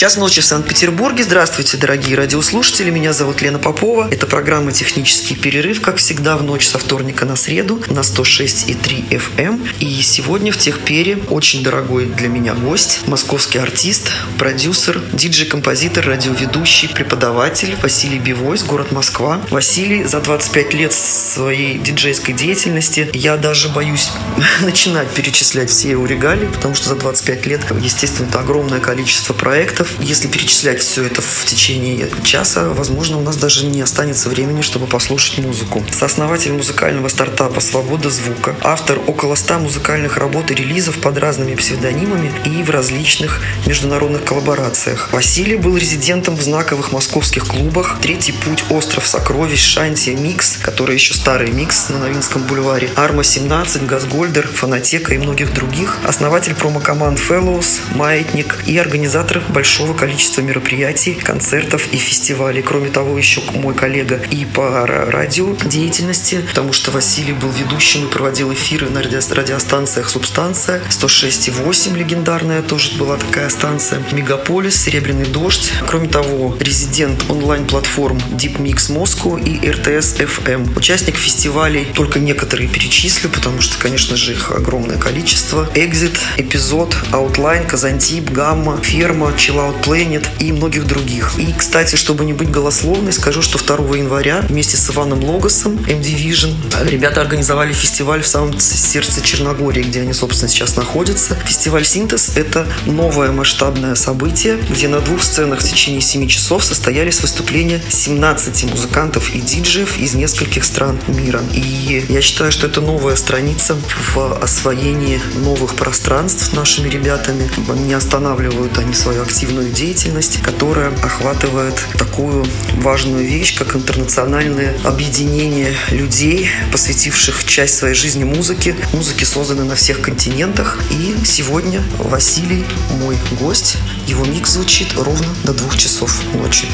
Час ночи в Санкт-Петербурге. Здравствуйте, дорогие радиослушатели. Меня зовут Лена Попова. Это программа «Технический перерыв», как всегда, в ночь со вторника на среду на 106,3 FM. Эм. И сегодня в Техпере очень дорогой для меня гость, московский артист, продюсер, диджей-композитор, радиоведущий, преподаватель Василий Бивойс, город Москва. Василий за 25 лет своей диджейской деятельности я даже боюсь начинать перечислять все его регалии, потому что за 25 лет, естественно, это огромное количество проектов, если перечислять все это в течение часа, возможно, у нас даже не останется времени, чтобы послушать музыку. Сооснователь музыкального стартапа «Свобода звука», автор около 100 музыкальных работ и релизов под разными псевдонимами и в различных международных коллаборациях. Василий был резидентом в знаковых московских клубах «Третий путь», «Остров сокровищ», «Шанти», «Микс», который еще старый «Микс» на Новинском бульваре, «Арма-17», «Газгольдер», «Фонотека» и многих других. Основатель промо-команд «Fellows», «Маятник» и организатор большого большого количества мероприятий, концертов и фестивалей. Кроме того, еще мой коллега и по радио деятельности, потому что Василий был ведущим и проводил эфиры на радиостанциях «Субстанция», 106,8 легендарная тоже была такая станция, «Мегаполис», «Серебряный дождь». Кроме того, резидент онлайн-платформ Deep Mix Moscow и RTS FM. Участник фестивалей, только некоторые перечислю, потому что, конечно же, их огромное количество. Exit, Эпизод, Outline, Казантип, Гамма, Ферма, Чилаут Cloud Planet и многих других. И, кстати, чтобы не быть голословной, скажу, что 2 января вместе с Иваном Логосом, MD Vision, ребята организовали фестиваль в самом сердце Черногории, где они, собственно, сейчас находятся. Фестиваль «Синтез» — это новое масштабное событие, где на двух сценах в течение 7 часов состоялись выступления 17 музыкантов и диджеев из нескольких стран мира. И я считаю, что это новая страница в освоении новых пространств нашими ребятами. Не останавливают они свою активную активную деятельность, которая охватывает такую важную вещь, как интернациональное объединение людей, посвятивших часть своей жизни музыке. Музыки созданы на всех континентах. И сегодня Василий, мой гость, его микс звучит ровно до двух часов ночи.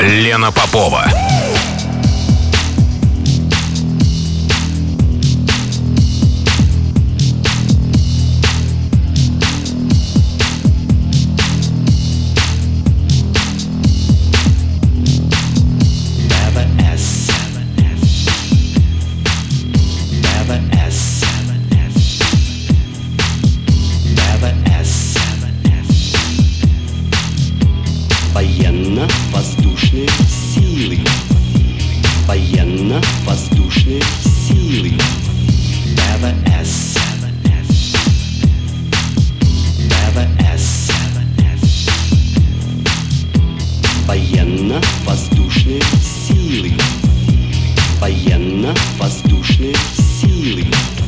Лена Попова. воздушные силы.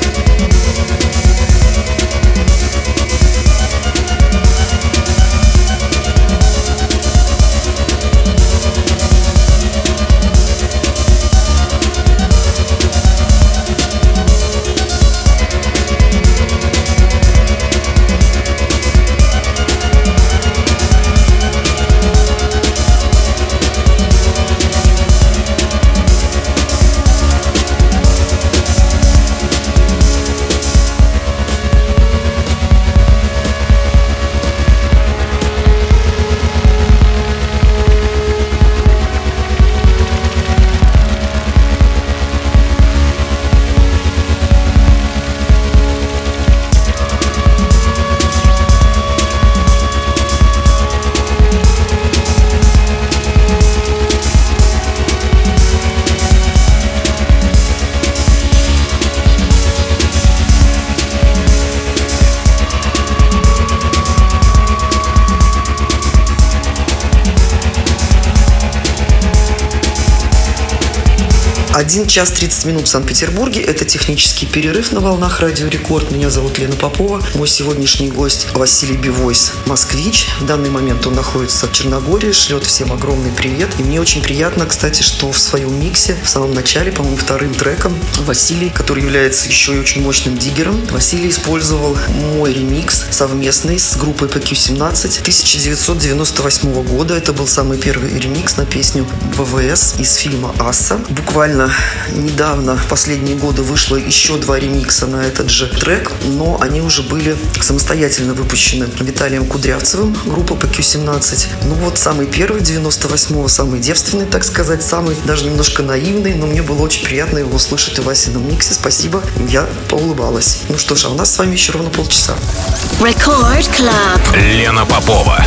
Один час 30 минут в Санкт-Петербурге. Это технический перерыв на волнах Радио Рекорд. Меня зовут Лена Попова. Мой сегодняшний гость Василий Бивойс, москвич. В данный момент он находится в Черногории, шлет всем огромный привет. И мне очень приятно, кстати, что в своем миксе, в самом начале, по-моему, вторым треком, Василий, который является еще и очень мощным диггером, Василий использовал мой ремикс совместный с группой PQ17 1998 года. Это был самый первый ремикс на песню ВВС из фильма «Асса». Буквально недавно, в последние годы, вышло еще два ремикса на этот же трек, но они уже были самостоятельно выпущены Виталием Кудрявцевым, группа PQ17. Ну вот самый первый, 98-го, самый девственный, так сказать, самый даже немножко наивный, но мне было очень приятно его услышать в Васином миксе. Спасибо, я поулыбалась. Ну что ж, а у нас с вами еще ровно полчаса. Record Club. Лена Попова.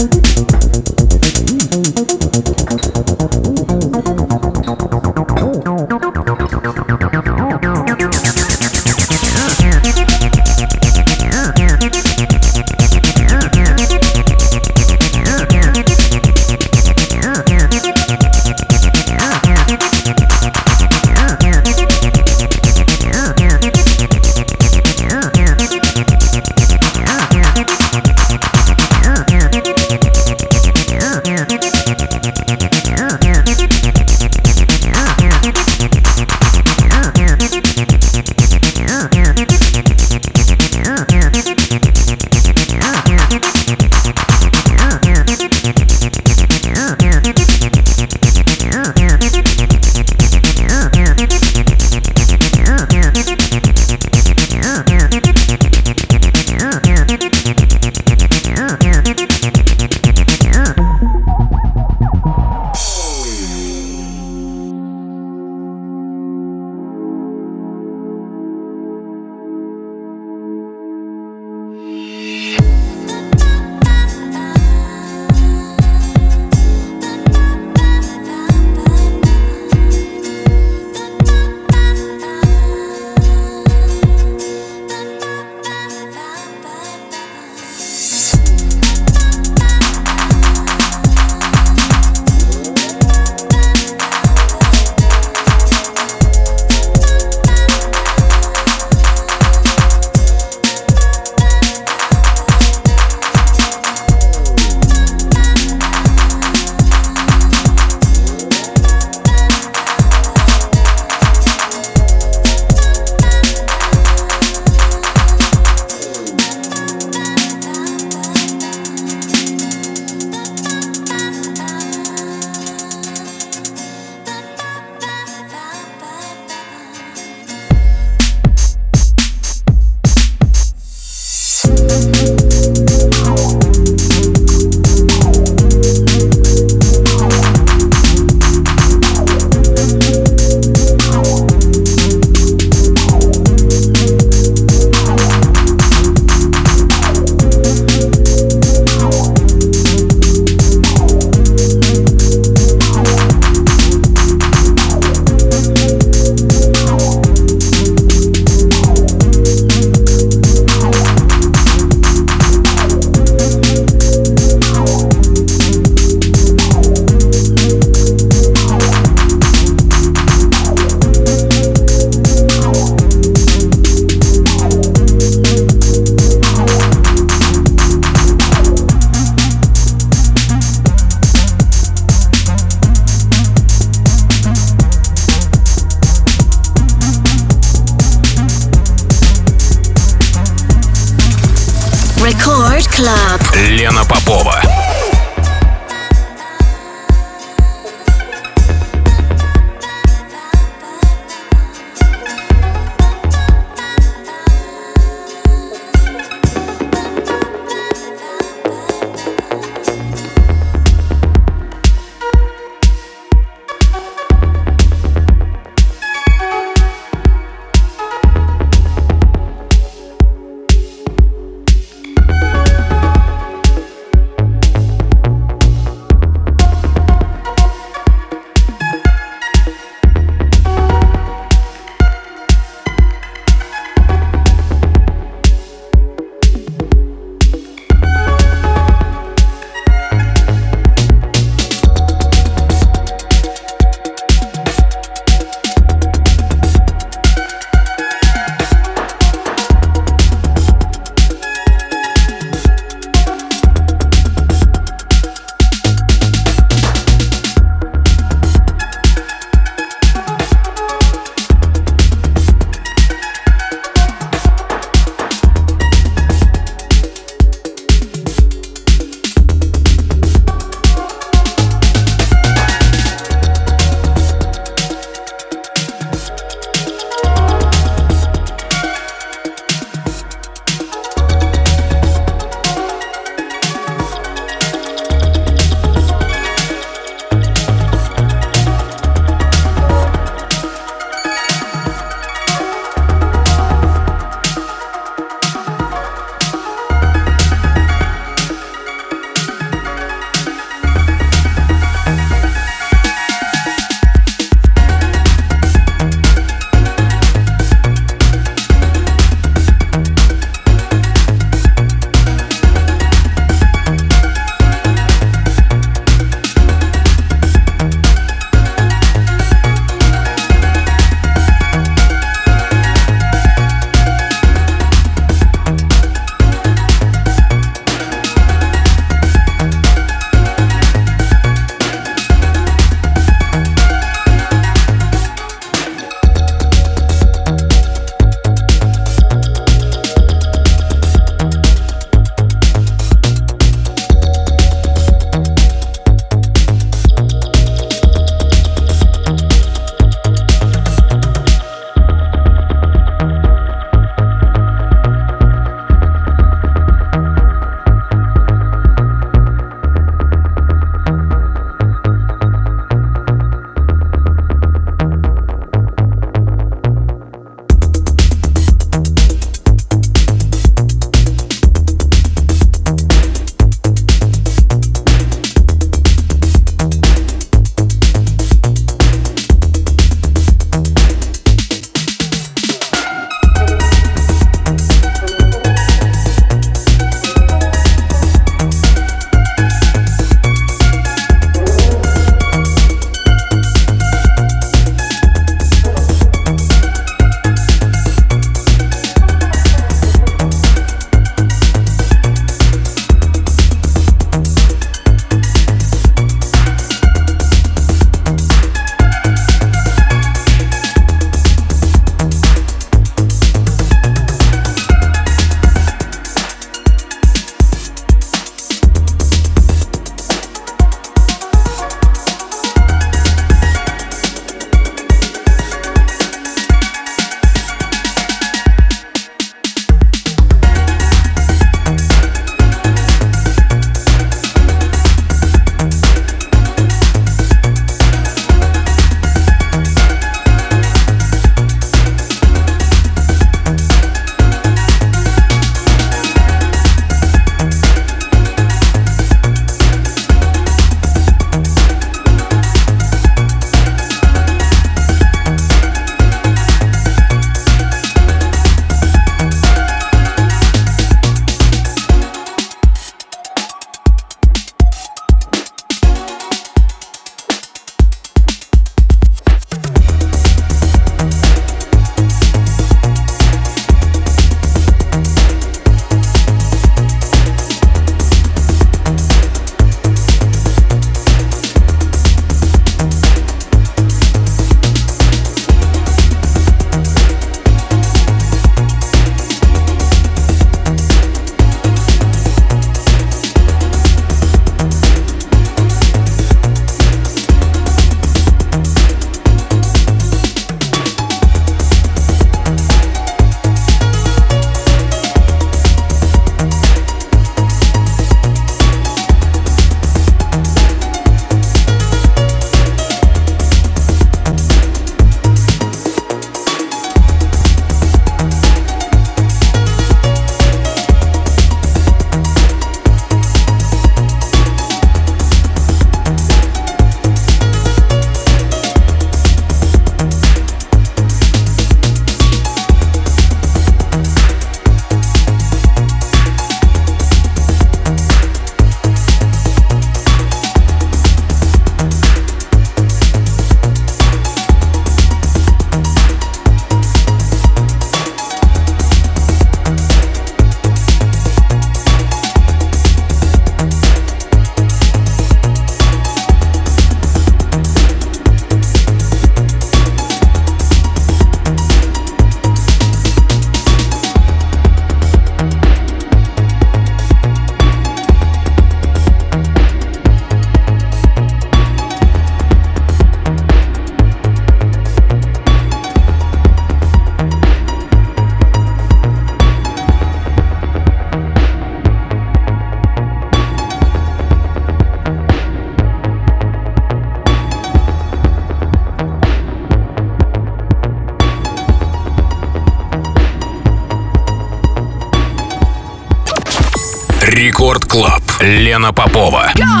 Лена Попова. Go!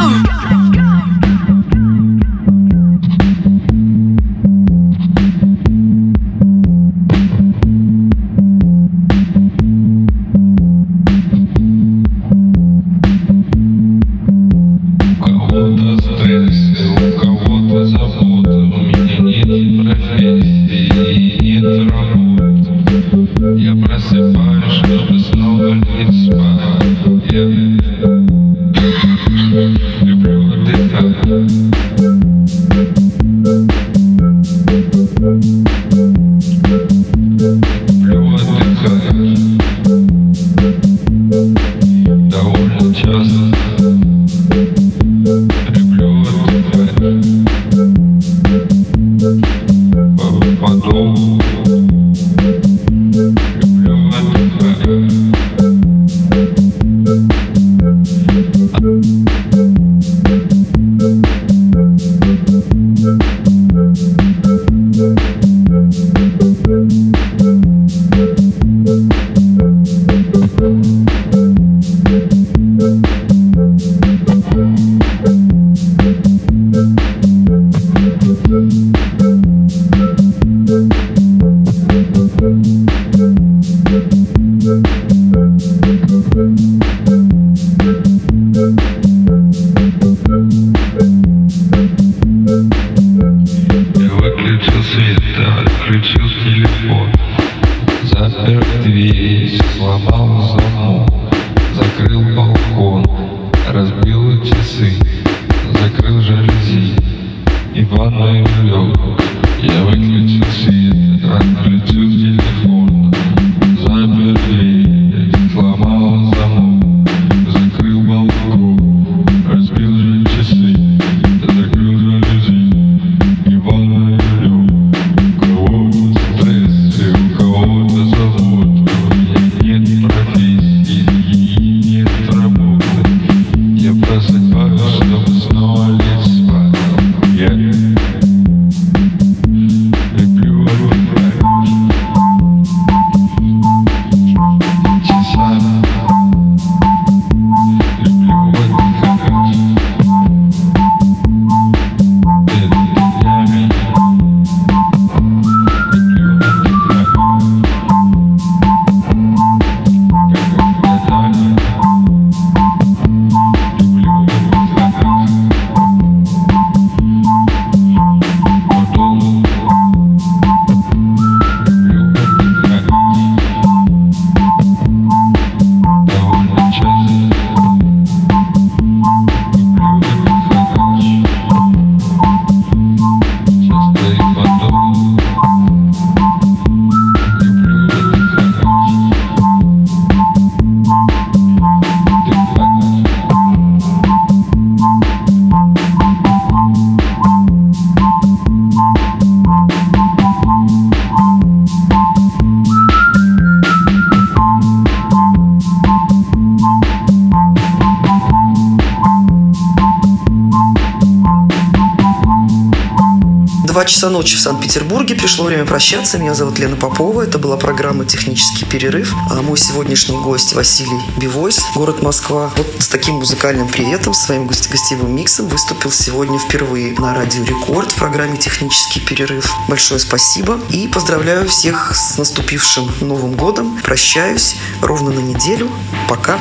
Часа ночи в Санкт-Петербурге. Пришло время прощаться. Меня зовут Лена Попова. Это была программа «Технический перерыв». А мой сегодняшний гость Василий Бивойс, город Москва. Вот с таким музыкальным приветом, своим гостевым миксом выступил сегодня впервые на Радио Рекорд в программе «Технический перерыв». Большое спасибо и поздравляю всех с наступившим Новым годом. Прощаюсь ровно на неделю. Пока.